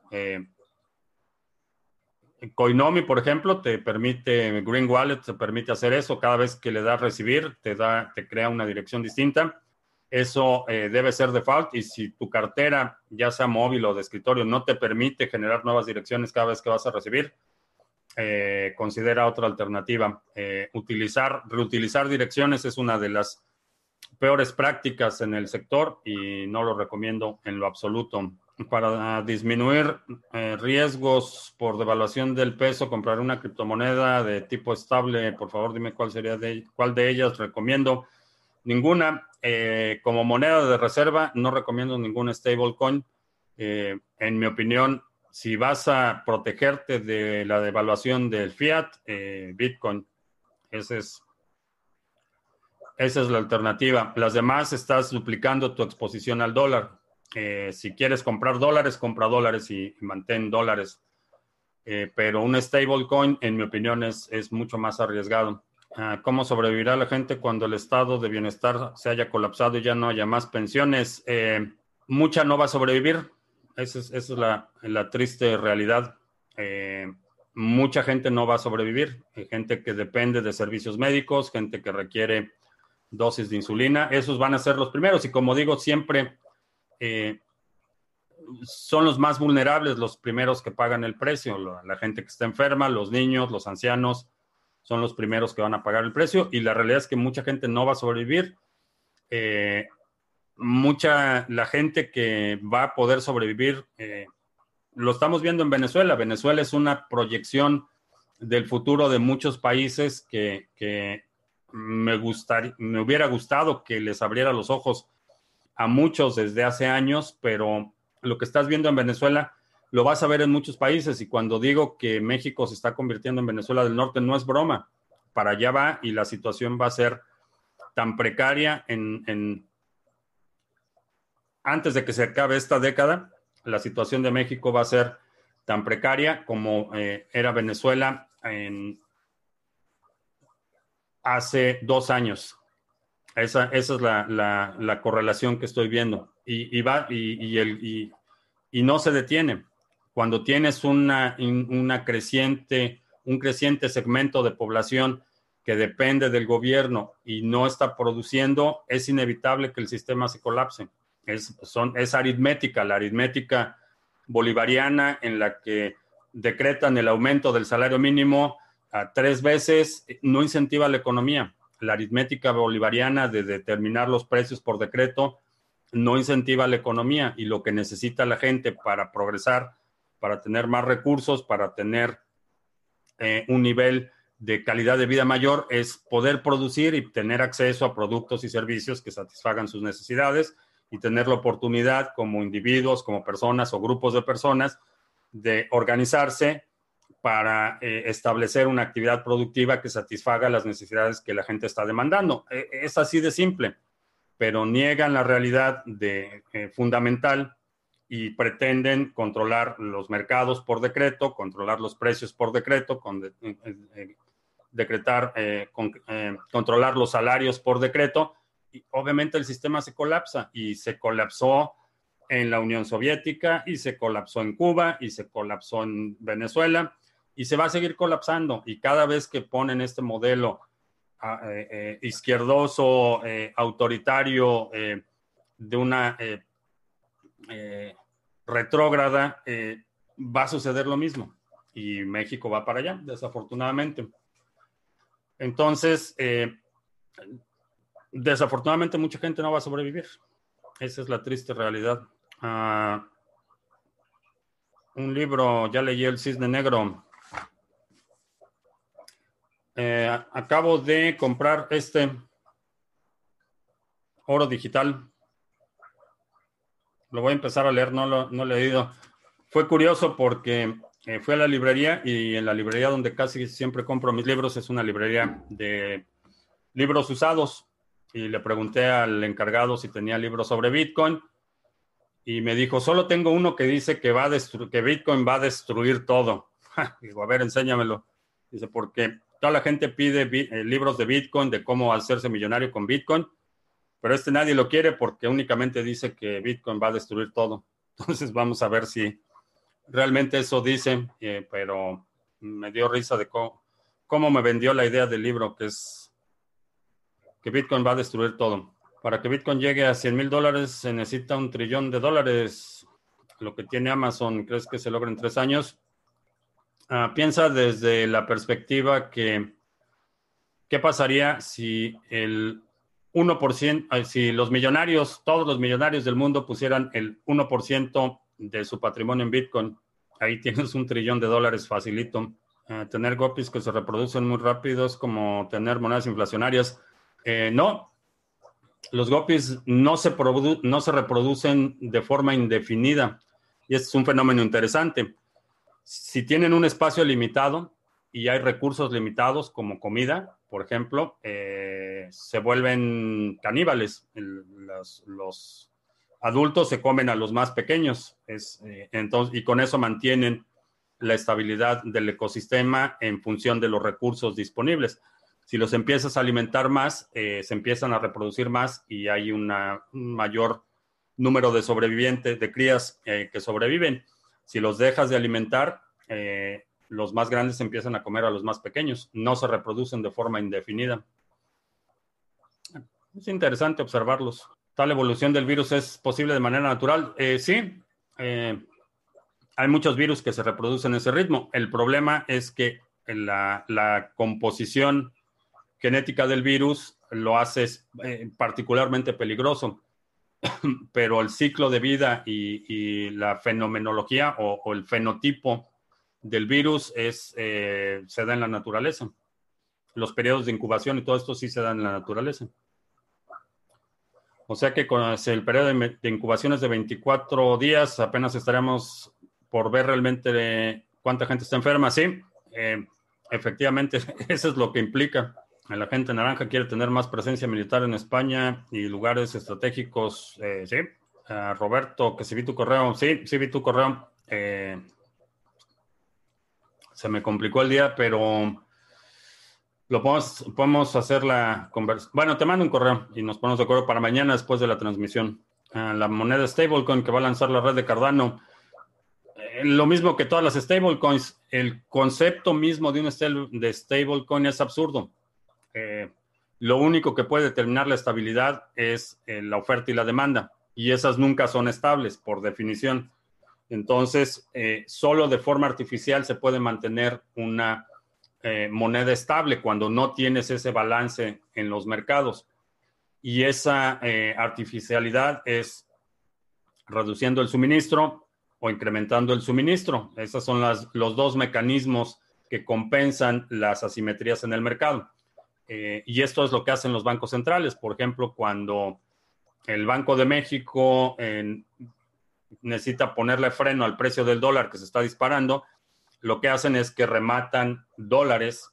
Coinomi, por ejemplo, te permite, Green Wallet te permite hacer eso. Cada vez que le das recibir, te, da, te crea una dirección distinta. Eso eh, debe ser default y si tu cartera, ya sea móvil o de escritorio, no te permite generar nuevas direcciones cada vez que vas a recibir, eh, considera otra alternativa. Eh, utilizar, reutilizar direcciones es una de las peores prácticas en el sector y no lo recomiendo en lo absoluto. Para disminuir riesgos por devaluación del peso, comprar una criptomoneda de tipo estable, por favor dime cuál sería de, cuál de ellas recomiendo. Ninguna. Eh, como moneda de reserva, no recomiendo ningún stablecoin. Eh, en mi opinión, si vas a protegerte de la devaluación del fiat, eh, Bitcoin. Ese es, esa es la alternativa. Las demás estás duplicando tu exposición al dólar. si quieres comprar dólares, compra dólares y, mantén dólares. pero un stablecoin, en mi opinión, es, es mucho más arriesgado. Ah, ¿Cómo sobrevivirá la gente cuando el estado de bienestar se haya colapsado y ya no haya más pensiones? Eh, mucha no va a sobrevivir. Esa es, la, triste realidad. Eh, mucha gente no va a sobrevivir. Hay gente que depende de servicios médicos, gente que requiere dosis de insulina. Esos van a ser los primeros. Y como digo, siempre eh, son los más vulnerables los primeros que pagan el precio. La gente que está enferma, los niños, los ancianos son los primeros que van a pagar el precio y la realidad es que mucha gente no va a sobrevivir. Eh, mucha, la gente que va a poder sobrevivir, eh, lo estamos viendo en Venezuela. Venezuela es una proyección del futuro de muchos países que, me, gustaría, me hubiera gustado que les abriera los ojos a muchos desde hace años, pero lo que estás viendo en Venezuela lo vas a ver en muchos países y cuando digo que México se está convirtiendo en Venezuela del Norte, no es broma. Para allá va y la situación va a ser tan precaria en, antes de que se acabe esta década, la situación de México va a ser tan precaria como eh, era Venezuela en, hace dos años. Esa, esa es la, correlación que estoy viendo. Y, va, y, el, y no se detiene cuando tienes una, una creciente, un creciente segmento de población que depende del gobierno y no está produciendo, es inevitable que el sistema se colapse. Es, son, es aritmética, la aritmética bolivariana en la que decretan el aumento del salario mínimo a tres veces, no incentiva la economía. La aritmética bolivariana de determinar los precios por decreto no incentiva la economía y lo que necesita la gente para progresar para tener más recursos, para tener eh, un nivel de calidad de vida mayor, es poder producir y tener acceso a productos y servicios que satisfagan sus necesidades y tener la oportunidad como individuos, como personas o grupos de personas de organizarse para eh, establecer una actividad productiva que satisfaga las necesidades que la gente está demandando. E, es así de simple, pero niegan la realidad de, eh, fundamental y pretenden controlar los mercados por decreto, controlar los precios por decreto, con eh, decretar, controlar los salarios por decreto. Obviamente el sistema se colapsa y se colapsó en la Unión Soviética y se colapsó en Cuba y se colapsó en Venezuela y se va a seguir colapsando. Y cada vez que ponen este modelo ah, izquierdoso, autoritario, de una eh, retrógrada, eh, va a suceder lo mismo. Y México va para allá, desafortunadamente. Entonces, eh, desafortunadamente mucha gente no va a sobrevivir. Esa es la triste realidad. Ah, un libro, ya leí El Cisne Negro. acabo de comprar este oro digital. Lo voy a empezar a leer, no lo, no he leído. Fue curioso porque eh, fui a la librería y en la librería donde casi siempre compro mis libros es una librería de libros usados. Y le pregunté al encargado si tenía libros sobre Bitcoin y me dijo, solo tengo uno que dice que, va a que Bitcoin va a destruir todo. <laughs> Digo, a ver, enséñamelo. Dice, porque toda la gente pide eh, libros de Bitcoin, de cómo hacerse millonario con Bitcoin, pero este nadie lo quiere porque únicamente dice que Bitcoin va a destruir todo. <laughs> Entonces vamos a ver si realmente eso dice, eh, pero me dio risa de cómo, cómo me vendió la idea del libro, que es que Bitcoin va a destruir todo. Para que Bitcoin llegue a 100 mil dólares se necesita un trillón de dólares. Lo que tiene Amazon, ¿crees que se logra en tres años? Ah, piensa desde la perspectiva que, ¿qué pasaría si el 1%, si los millonarios, todos los millonarios del mundo pusieran el 1% de su patrimonio en Bitcoin? Ahí tienes un trillón de dólares facilito. Ah, tener gopis que se reproducen muy rápido es como tener monedas inflacionarias. Eh, no, los gopis no se, no se reproducen de forma indefinida y este es un fenómeno interesante si tienen un espacio limitado y hay recursos limitados como comida, por ejemplo, eh, se vuelven caníbales. los, adultos se comen a los más pequeños eh, entonces, y con eso mantienen la estabilidad del ecosistema en función de los recursos disponibles. Si los empiezas a alimentar más, eh, se empiezan a reproducir más y hay un mayor número de sobrevivientes, de crías que sobreviven. Si los dejas de alimentar, eh, los más grandes empiezan a comer a los más pequeños. No se reproducen de forma indefinida. Es interesante observarlos. ¿Tal evolución del virus es posible de manera natural? Eh, sí. Eh, hay muchos virus que se reproducen en ese ritmo. El problema es que la, la composición genética del virus lo hace particularmente peligroso. <clears throat> pero el ciclo de vida y, la fenomenología o, el fenotipo del virus es, eh, se da en la naturaleza. Los periodos de incubación y todo esto sí se dan en la naturaleza. O sea que con el periodo de, incubación es de 24 días, apenas estaremos por ver realmente cuánta gente está enferma. Sí, eh, efectivamente, <laughs> eso es lo que implica. La gente naranja quiere tener más presencia militar en España y lugares estratégicos. Eh, sí. Roberto, que si vi tu correo. Sí, sí vi tu correo. Eh, se me complicó el día, pero lo podemos, podemos hacer la conversación. Bueno, te mando un correo y nos ponemos de acuerdo para mañana después de la transmisión. la moneda stablecoin que va a lanzar la red de Cardano. Eh, lo mismo que todas las stablecoins, el concepto mismo de un stablecoin es absurdo eh, lo único que puede determinar la estabilidad es eh, la oferta y la demanda, y esas nunca son estables por definición. Entonces, eh, solo de forma artificial se puede mantener una moneda estable cuando no tienes ese balance en los mercados. Y esa artificialidad es reduciendo el suministro o incrementando el suministro. Esos son los dos mecanismos que compensan las asimetrías en el mercado. Eh, y esto es lo que hacen los bancos centrales. Por ejemplo, cuando el Banco de México necesita ponerle freno al precio del dólar que se está disparando, lo que hacen es que rematan dólares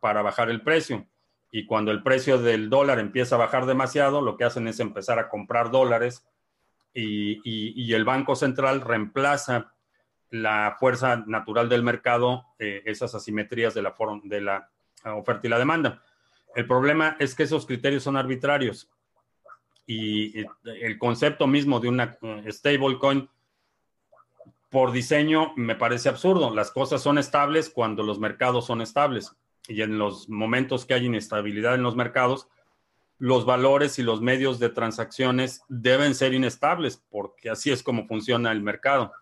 para bajar el precio. Y cuando el precio del dólar empieza a bajar demasiado, lo que hacen es empezar a comprar dólares y, el Banco Central reemplaza la fuerza natural del mercado, eh, esas asimetrías de la, de la oferta y la demanda. El problema es que esos criterios son arbitrarios y el concepto mismo de una eh, stablecoin por diseño me parece absurdo. Las cosas son estables cuando los mercados son estables y en los momentos que hay inestabilidad en los mercados, los valores y los medios de transacciones deben ser inestables porque así es como funciona el mercado.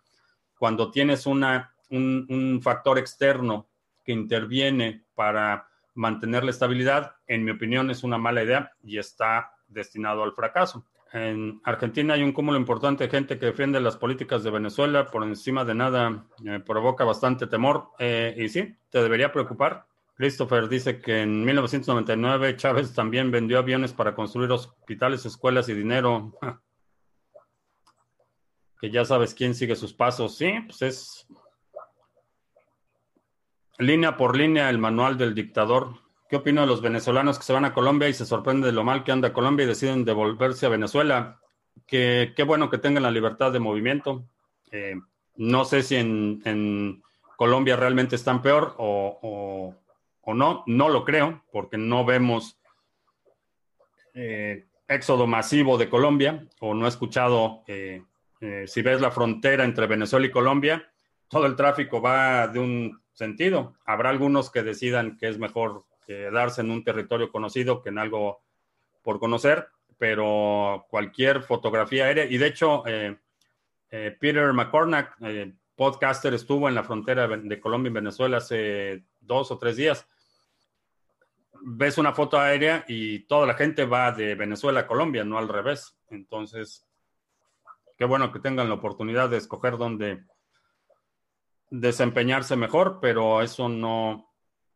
Cuando tienes una, un factor externo que interviene para mantener la estabilidad, en mi opinión, es una mala idea y está destinado al fracaso. En Argentina hay un cúmulo importante de gente que defiende las políticas de Venezuela por encima de nada, eh, provoca bastante temor. Eh, y sí, te debería preocupar. Christopher dice que en 1999 Chávez también vendió aviones para construir hospitales, escuelas y dinero. <laughs> Que ya sabes quién sigue sus pasos. Sí, pues es línea por línea el manual del dictador. ¿Qué opino de los venezolanos que se van a Colombia y se sorprenden de lo mal que anda Colombia y deciden devolverse a Venezuela? Que qué bueno que tengan la libertad de movimiento. Eh, no sé si en, Colombia realmente están peor o o no, no lo creo, porque no vemos eh, éxodo masivo de Colombia, o no he escuchado, eh, si ves la frontera entre Venezuela y Colombia, todo el tráfico va de un sentido. Habrá algunos que decidan que es mejor quedarse en un territorio conocido que en algo por conocer, pero cualquier fotografía aérea, y de hecho, Peter McCornack, podcaster, estuvo en la frontera de Colombia y Venezuela hace dos o tres días ves una foto aérea y toda la gente va de Venezuela a Colombia, no al revés. Entonces, qué bueno que tengan la oportunidad de escoger dónde desempeñarse mejor, pero eso no,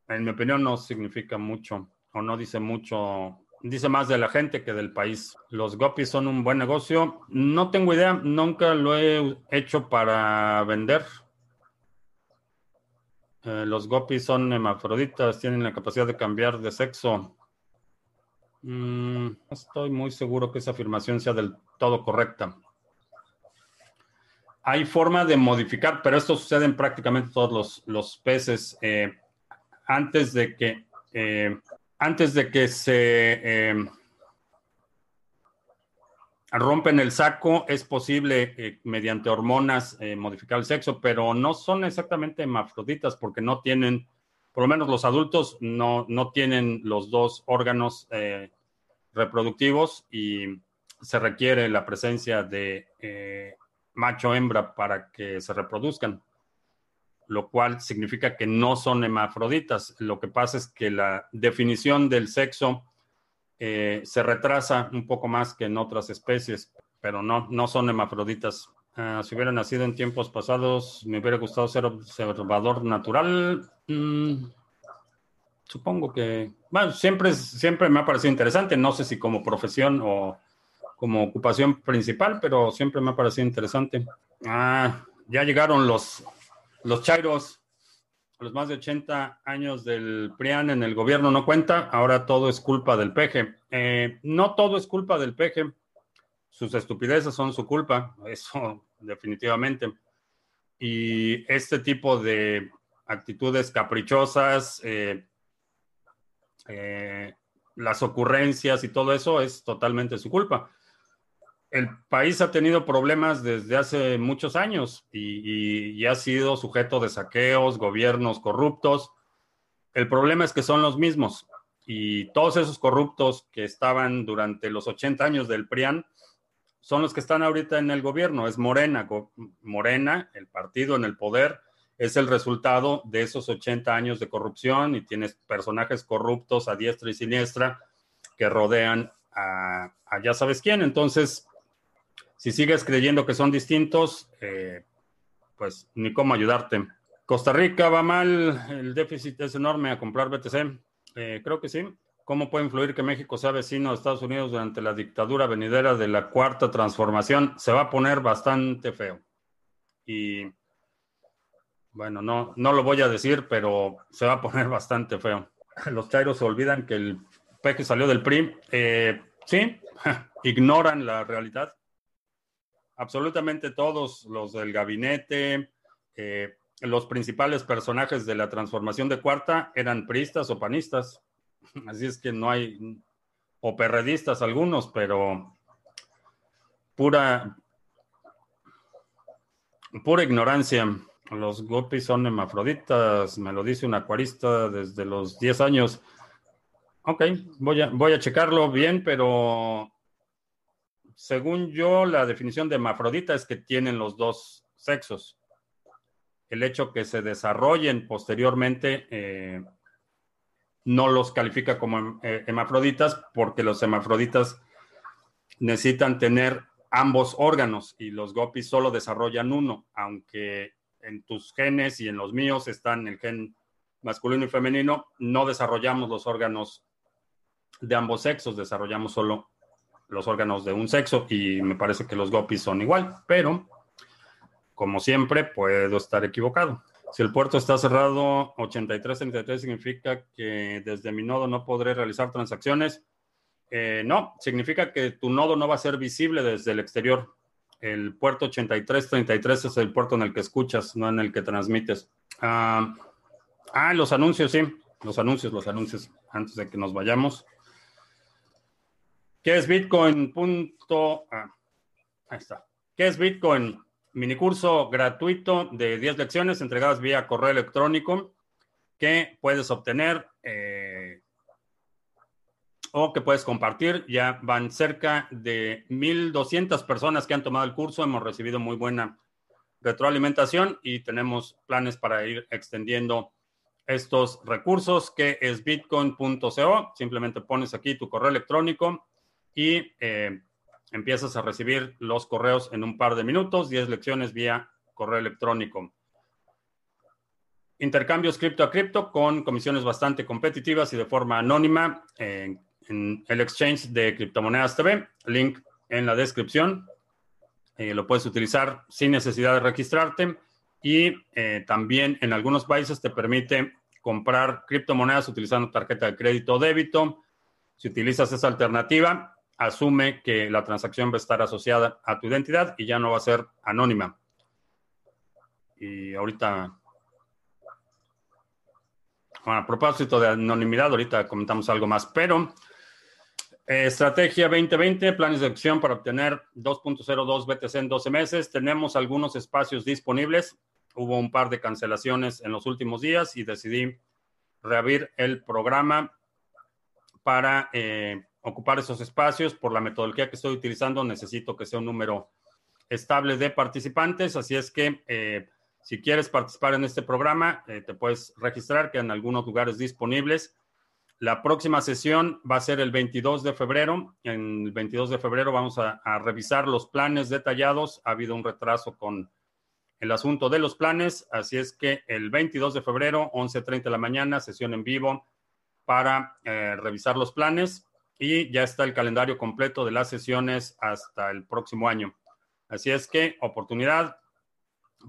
en mi opinión, no significa mucho o no dice mucho, dice más de la gente que del país. Los gopis son un buen negocio. No tengo idea, nunca lo he hecho para vender. Eh, los gopis son hermafroditas, tienen la capacidad de cambiar de sexo. Mm, no estoy muy seguro que esa afirmación sea del todo correcta. Hay forma de modificar, pero esto sucede en prácticamente todos los, peces. Eh, antes de que eh, antes de que se rompen el saco, es posible eh, mediante hormonas eh, modificar el sexo, pero no son exactamente hermafroditas porque no tienen, por lo menos los adultos, no, no tienen los dos órganos eh, reproductivos y se requiere la presencia de macho-hembra para que se reproduzcan, lo cual significa que no son hermafroditas. Lo que pasa es que la definición del sexo eh, se retrasa un poco más que en otras especies, pero no, no son hermafroditas. Ah, si hubiera nacido en tiempos pasados, me hubiera gustado ser observador natural. Mm, supongo que, bueno, siempre, siempre me ha parecido interesante. No sé si como profesión o como ocupación principal, pero siempre me ha parecido interesante. Ah, ya llegaron los, los chairos los más de 80 años del PRIAN en el gobierno no cuenta, ahora todo es culpa del peje. Eh, no todo es culpa del peje, sus estupideces son su culpa, <laughs> eso definitivamente. Y este tipo de actitudes caprichosas, eh, eh, las ocurrencias y todo eso es totalmente su culpa el país ha tenido problemas desde hace muchos años y, ha sido sujeto de saqueos, gobiernos corruptos. El problema es que son los mismos y todos esos corruptos que estaban durante los 80 años del PRIAN son los que están ahorita en el gobierno. Es Morena. Morena, el partido en el poder, es el resultado de esos 80 años de corrupción y tienes personajes corruptos a diestra y siniestra que rodean a, a ya sabes quién. Entonces, si sigues creyendo que son distintos, eh, pues ni cómo ayudarte. Costa Rica va mal, el déficit es enorme a comprar BTC. Eh, creo que sí. ¿Cómo puede influir que México sea vecino de Estados Unidos durante la dictadura venidera de la cuarta transformación? Se va a poner bastante feo. Y bueno, no, no lo voy a decir, pero se va a poner <laughs> bastante feo. Los chairos se olvidan que el peje salió del PRI. Eh, sí, <laughs> ignoran la realidad absolutamente todos los del gabinete, eh, los principales personajes de la transformación de cuarta eran priistas o panistas. <laughs> Así es que no hay, o perredistas algunos, pero pura, pura ignorancia. Los gopis son hemafroditas, me lo dice un acuarista desde los 10 años. Ok, voy a, voy a checarlo bien, pero según yo, la definición de hermafrodita es que tienen los dos sexos. El hecho que se desarrollen posteriormente eh, no los califica como eh, hermafroditas porque los hermafroditas necesitan tener ambos órganos y los gopis solo desarrollan uno, aunque en tus genes y en los míos están el gen masculino y femenino, no desarrollamos los órganos de ambos sexos, desarrollamos solo los órganos de un sexo y me parece que los gopis son igual, pero como siempre puedo estar equivocado. Si el puerto está cerrado 8333 significa que desde mi nodo no podré realizar transacciones. Eh, no, significa que tu nodo no va a ser visible desde el exterior. El puerto 8333 es el puerto en el que escuchas, no en el que transmites. ah, ah los anuncios, sí. Los anuncios, los anuncios, antes de que nos vayamos. ¿Qué es Bitcoin? Punto. Ah, ahí está. ¿Qué es Bitcoin? Minicurso gratuito de 10 lecciones entregadas vía correo electrónico que puedes obtener eh, o que puedes compartir. Ya van cerca de 1.200 personas que han tomado el curso. Hemos recibido muy buena retroalimentación y tenemos planes para ir extendiendo estos recursos, que es bitcoin.co. Simplemente pones aquí tu correo electrónico y eh, empiezas a recibir los correos en un par de minutos, 10 lecciones vía correo electrónico. Intercambios cripto a cripto con comisiones bastante competitivas y de forma anónima en, en el exchange de criptomonedas TV, link en la descripción. Eh, lo puedes utilizar sin necesidad de registrarte y eh, también en algunos países te permite comprar criptomonedas utilizando tarjeta de crédito o débito. Si utilizas esa alternativa, asume que la transacción va a estar asociada a tu identidad y ya no va a ser anónima. Y ahorita, a propósito de anonimidad, ahorita comentamos algo más, pero eh, estrategia 2020, planes de acción para obtener 2.02 BTC en 12 meses. Tenemos algunos espacios disponibles. Hubo un par de cancelaciones en los últimos días y decidí reabrir el programa para eh, ocupar esos espacios. Por la metodología que estoy utilizando, necesito que sea un número estable de participantes. Así es que eh, si quieres participar en este programa, eh, te puedes registrar, que en algunos lugares disponibles. La próxima sesión va a ser el 22 de febrero. En el 22 de febrero vamos a, a revisar los planes detallados. Ha habido un retraso con el asunto de los planes, así es que el 22 de febrero, 11.30 de la mañana, sesión en vivo para eh, revisar los planes y ya está el calendario completo de las sesiones hasta el próximo año. Así es que oportunidad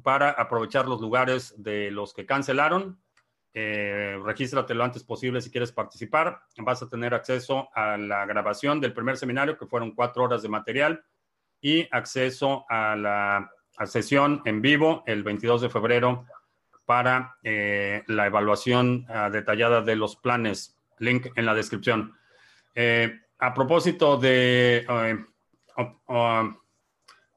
para aprovechar los lugares de los que cancelaron. Eh, regístrate lo antes posible si quieres participar. Vas a tener acceso a la grabación del primer seminario, que fueron cuatro horas de material, y acceso a la sesión en vivo el 22 de febrero para eh, la evaluación uh, detallada de los planes. Link en la descripción. Eh, a propósito de uh, uh,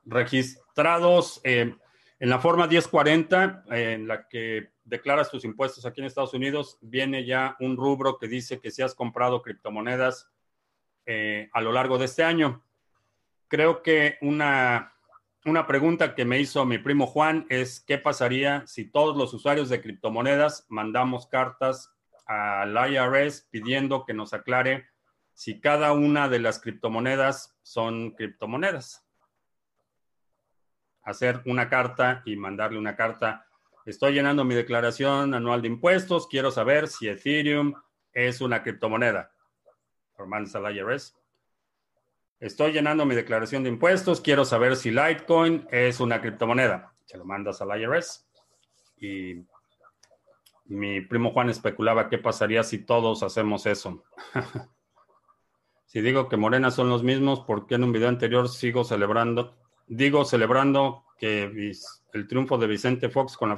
registrados eh, en la forma 1040, en la que declaras tus impuestos aquí en Estados Unidos, viene ya un rubro que dice que si has comprado criptomonedas a lo largo de este año. Creo que una, una pregunta que me hizo mi primo Juan es, ¿qué pasaría si todos los usuarios de criptomonedas mandamos cartas al IRS pidiendo que nos aclare si cada una de las criptomonedas son criptomonedas. Hacer una carta y mandarle una carta. Estoy llenando mi declaración anual de impuestos. Quiero saber si Ethereum es una criptomoneda. Mandas al IRS. Estoy llenando mi declaración de impuestos. Quiero saber si Litecoin es una criptomoneda. Se lo mandas al IRS. Y mi primo Juan especulaba qué pasaría si todos hacemos eso. <laughs> Si digo que Morena son los mismos, ¿por qué en un video anterior sigo celebrando? Digo celebrando que el triunfo de Vicente Fox con la